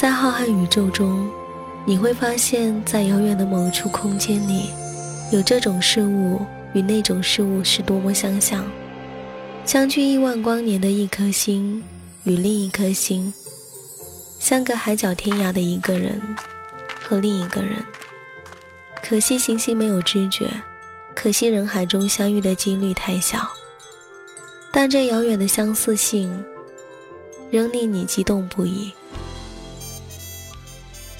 在浩瀚宇宙中，你会发现在遥远的某处空间里，有这种事物与那种事物是多么相像。相距亿万光年的一颗星与另一颗星，相隔海角天涯的一个人和另一个人。可惜行星没有知觉，可惜人海中相遇的几率太小。但这遥远的相似性，仍令你激动不已，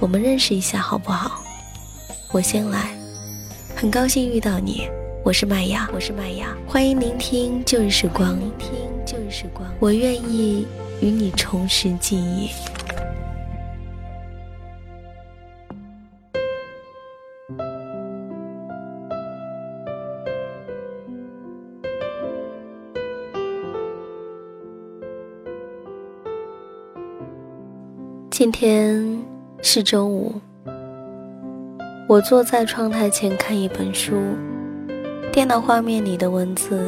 我们认识一下好不好？我先来，很高兴遇到你，我是麦芽，我是麦芽，欢迎聆听旧日时光，聆听旧日时光，我愿意与你重拾记忆。今天是周五，我坐在窗台前看一本书，电脑画面里的文字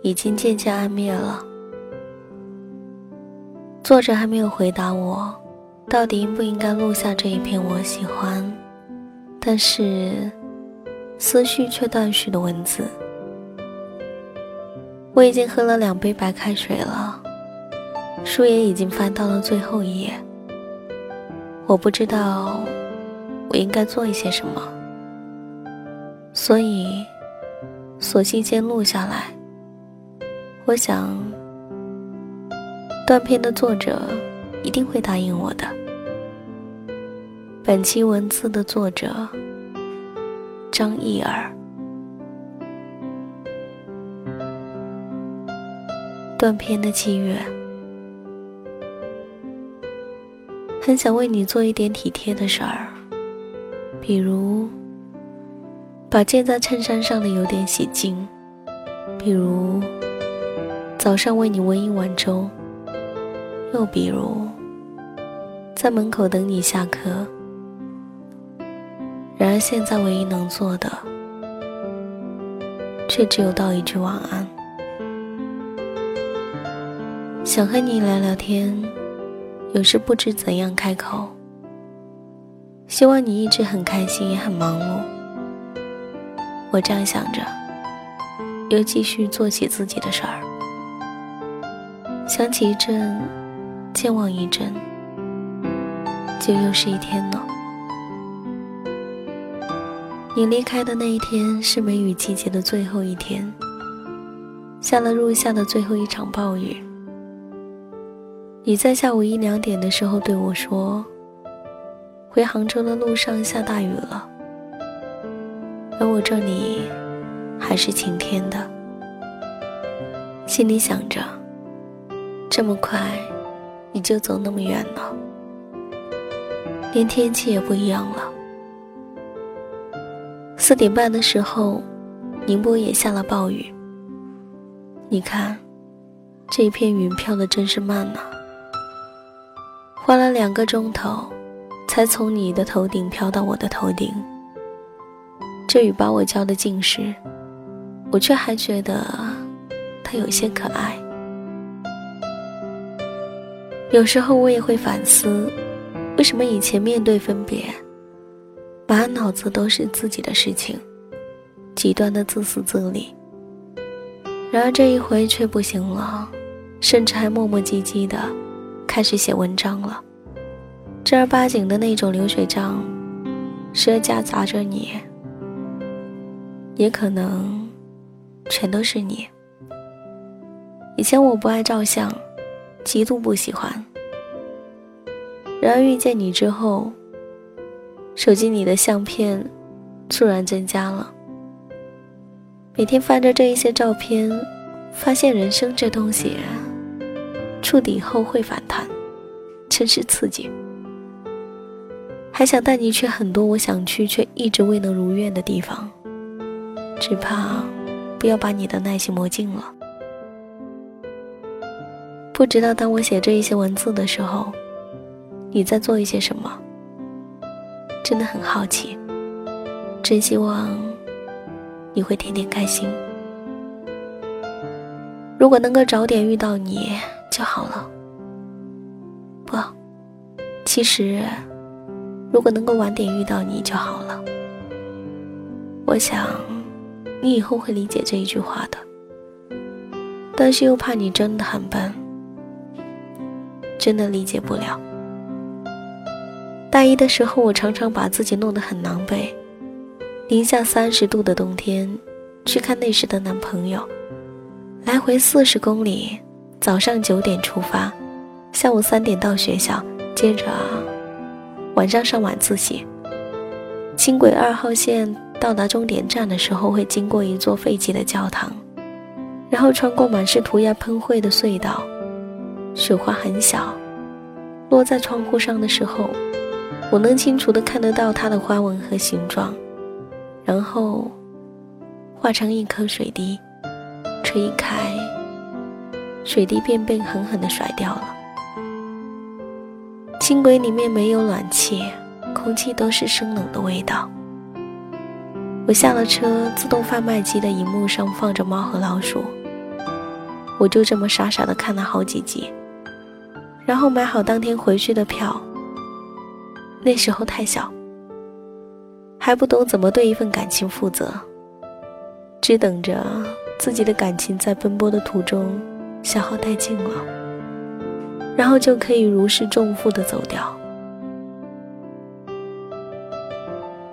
已经渐渐暗灭了。作者还没有回答我，到底应不应该录下这一篇我喜欢，但是思绪却断续的文字。我已经喝了两杯白开水了。书也已经翻到了最后一页，我不知道我应该做一些什么，所以索性先录下来。我想，断片的作者一定会答应我的。本期文字的作者张毅儿，断片的七月。很想为你做一点体贴的事儿，比如把溅在衬衫上的油点洗净，比如早上为你温一碗粥，又比如在门口等你下课。然而现在唯一能做的，却只有道一句晚安。想和你聊聊天。有时不知怎样开口。希望你一直很开心，也很忙碌。我这样想着，又继续做起自己的事儿。想起一阵，健忘一阵，就又是一天了。你离开的那一天是梅雨季节的最后一天，下了入夏的最后一场暴雨。你在下午一两点的时候对我说：“回杭州的路上下大雨了，而我这里还是晴天的。”心里想着，这么快你就走那么远了，连天气也不一样了。四点半的时候，宁波也下了暴雨。你看，这一片云飘的真是慢呐。花了两个钟头，才从你的头顶飘到我的头顶。这雨把我浇得尽湿，我却还觉得它有些可爱。有时候我也会反思，为什么以前面对分别，满脑子都是自己的事情，极端的自私自利。然而这一回却不行了，甚至还磨磨唧唧的。开始写文章了，正儿八经的那种流水账，时而夹杂着你，也可能全都是你。以前我不爱照相，极度不喜欢。然而遇见你之后，手机里的相片突然增加了。每天翻着这一些照片，发现人生这东西。触底后会反弹，真是刺激。还想带你去很多我想去却一直未能如愿的地方，只怕不要把你的耐心磨尽了。不知道当我写这一些文字的时候，你在做一些什么？真的很好奇，真希望你会天天开心。如果能够早点遇到你就好了。不，其实。如果能够晚点遇到你就好了。我想，你以后会理解这一句话的。但是又怕你真的很笨，真的理解不了。大一的时候，我常常把自己弄得很狼狈。零下三十度的冬天，去看那时的男朋友，来回四十公里，早上九点出发，下午三点到学校，接着。晚上上晚自习，轻轨二号线到达终点站的时候，会经过一座废弃的教堂，然后穿过满是涂鸦喷绘的隧道。雪花很小，落在窗户上的时候，我能清楚地看得到它的花纹和形状，然后化成一颗水滴，吹开，水滴便被狠狠地甩掉了。轻轨里面没有暖气，空气都是生冷的味道。我下了车，自动贩卖机的荧幕上放着《猫和老鼠》，我就这么傻傻的看了好几集，然后买好当天回去的票。那时候太小，还不懂怎么对一份感情负责，只等着自己的感情在奔波的途中消耗殆尽了。然后就可以如释重负的走掉。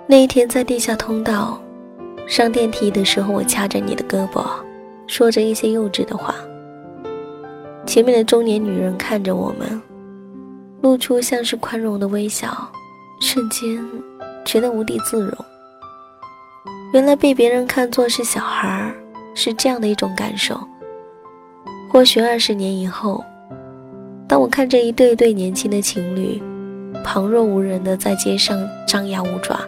那一天在地下通道上电梯的时候，我掐着你的胳膊，说着一些幼稚的话。前面的中年女人看着我们，露出像是宽容的微笑，瞬间觉得无地自容。原来被别人看作是小孩儿，是这样的一种感受。或许二十年以后。当我看着一对对年轻的情侣，旁若无人的在街上张牙舞爪，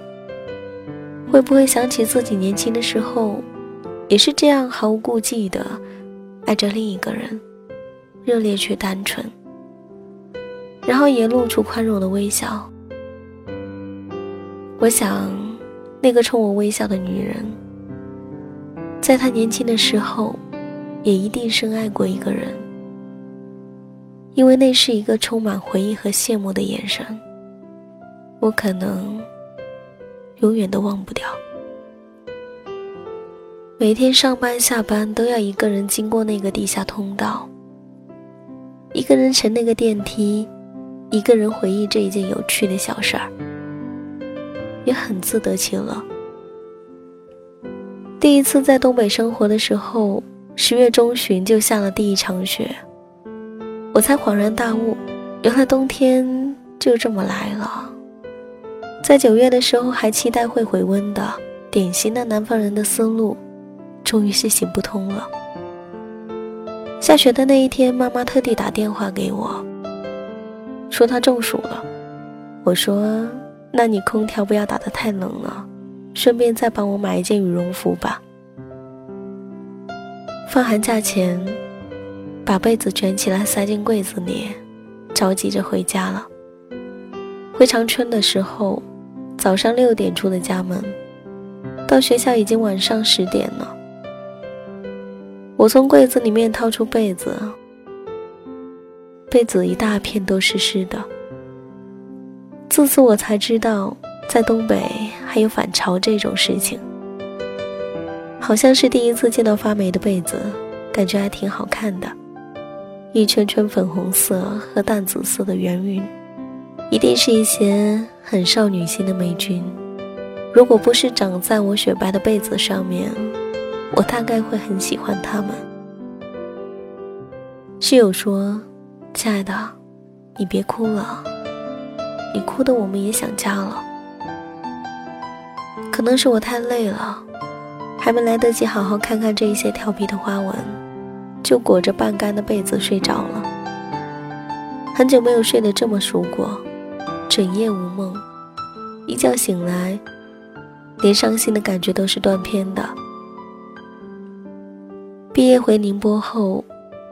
会不会想起自己年轻的时候，也是这样毫无顾忌的爱着另一个人，热烈却单纯，然后也露出宽容的微笑。我想，那个冲我微笑的女人，在她年轻的时候，也一定深爱过一个人。因为那是一个充满回忆和羡慕的眼神，我可能永远都忘不掉。每天上班下班都要一个人经过那个地下通道，一个人乘那个电梯，一个人回忆这一件有趣的小事儿，也很自得其乐。第一次在东北生活的时候，十月中旬就下了第一场雪。我才恍然大悟，原来冬天就这么来了。在九月的时候还期待会回温的，典型的南方人的思路，终于是行不通了。下雪的那一天，妈妈特地打电话给我，说她中暑了。我说：“那你空调不要打得太冷了，顺便再帮我买一件羽绒服吧。”放寒假前。把被子卷起来塞进柜子里，着急着回家了。回长春的时候，早上六点出的家门，到学校已经晚上十点了。我从柜子里面掏出被子，被子一大片都是湿的。自此我才知道，在东北还有反潮这种事情。好像是第一次见到发霉的被子，感觉还挺好看的。一圈圈粉红色和淡紫色的圆晕，一定是一些很少女心的霉菌。如果不是长在我雪白的被子上面，我大概会很喜欢它们。室友说：“亲爱的，你别哭了，你哭的我们也想家了。”可能是我太累了，还没来得及好好看看这一些调皮的花纹。就裹着半干的被子睡着了。很久没有睡得这么熟过，整夜无梦，一觉醒来，连伤心的感觉都是断片的。毕业回宁波后，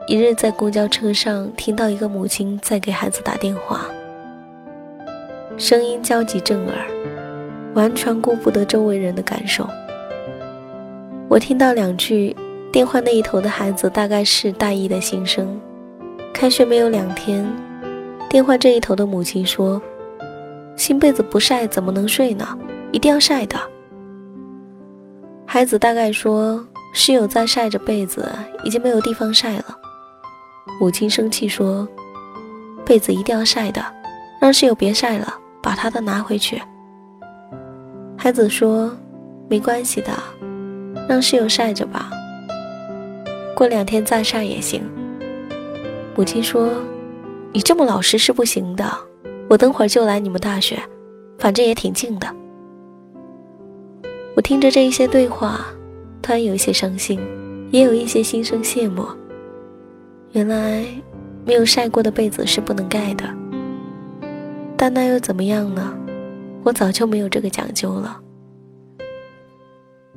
一日在公交车上听到一个母亲在给孩子打电话，声音焦急震耳，完全顾不得周围人的感受。我听到两句，电话那一头的孩子大概是大一的新生，开学没有两天，电话这一头的母亲说：“新被子不晒怎么能睡呢？一定要晒的。”孩子大概说。室友在晒着被子，已经没有地方晒了。母亲生气说：“被子一定要晒的，让室友别晒了，把他的拿回去。”孩子说：“没关系的，让室友晒着吧，过两天再晒也行。”母亲说：“你这么老实是不行的，我等会儿就来你们大学，反正也挺近的。”我听着这一些对话。突然有一些伤心，也有一些心生羡慕。原来没有晒过的被子是不能盖的，但那又怎么样呢？我早就没有这个讲究了。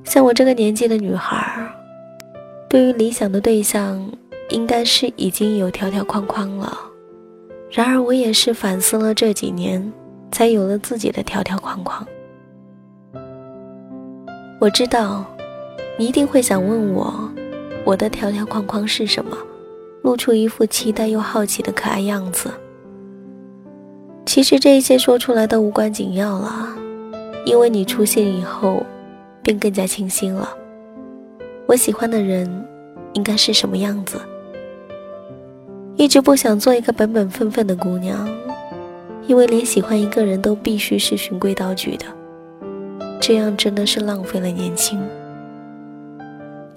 像我这个年纪的女孩，对于理想的对象，应该是已经有条条框框了。然而我也是反思了这几年，才有了自己的条条框框。我知道。你一定会想问我，我的条条框框是什么？露出一副期待又好奇的可爱样子。其实这一切说出来都无关紧要了，因为你出现以后，便更加清晰了。我喜欢的人应该是什么样子？一直不想做一个本本分分的姑娘，因为连喜欢一个人都必须是循规蹈矩的，这样真的是浪费了年轻。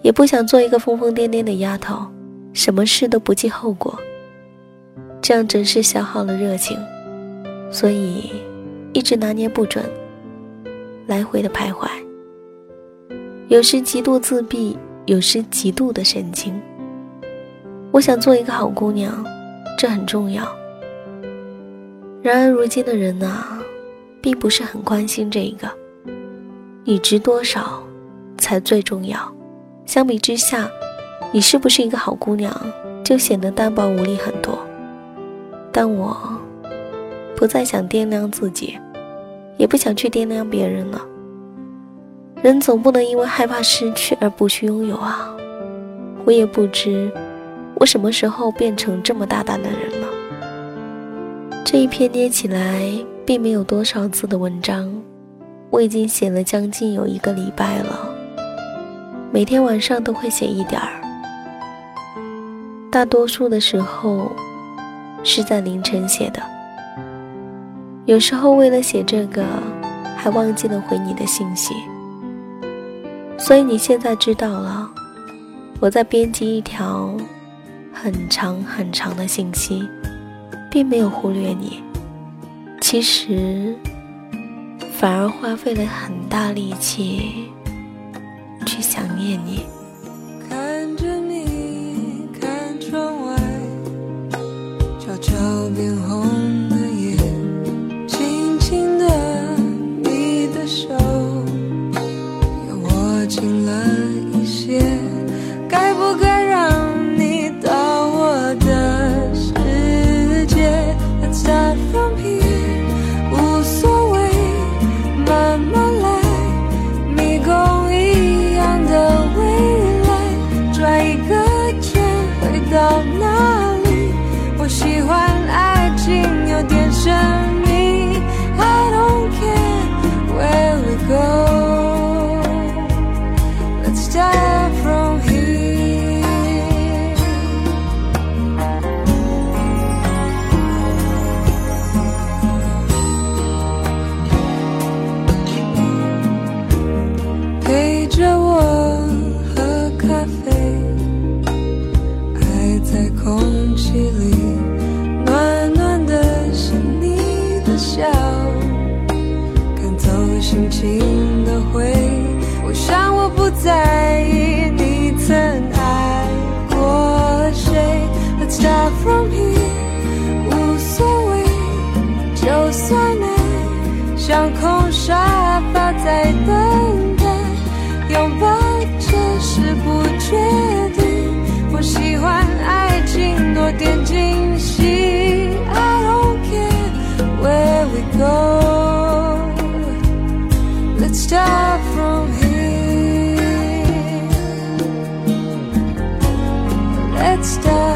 也不想做一个疯疯癫癫的丫头，什么事都不计后果，这样真是消耗了热情，所以一直拿捏不准，来回的徘徊。有时极度自闭，有时极度的神经。我想做一个好姑娘，这很重要。然而如今的人呐，并不是很关心这一个，你值多少，才最重要。相比之下，你是不是一个好姑娘，就显得单薄无力很多。但我不再想掂量自己，也不想去掂量别人了。人总不能因为害怕失去而不去拥有啊！我也不知我什么时候变成这么大胆的人了。这一篇捏起来并没有多少字的文章，我已经写了将近有一个礼拜了。每天晚上都会写一点儿，大多数的时候是在凌晨写的。有时候为了写这个，还忘记了回你的信息。所以你现在知道了，我在编辑一条很长很长的信息，并没有忽略你。其实，反而花费了很大力气。去想念你。let's start.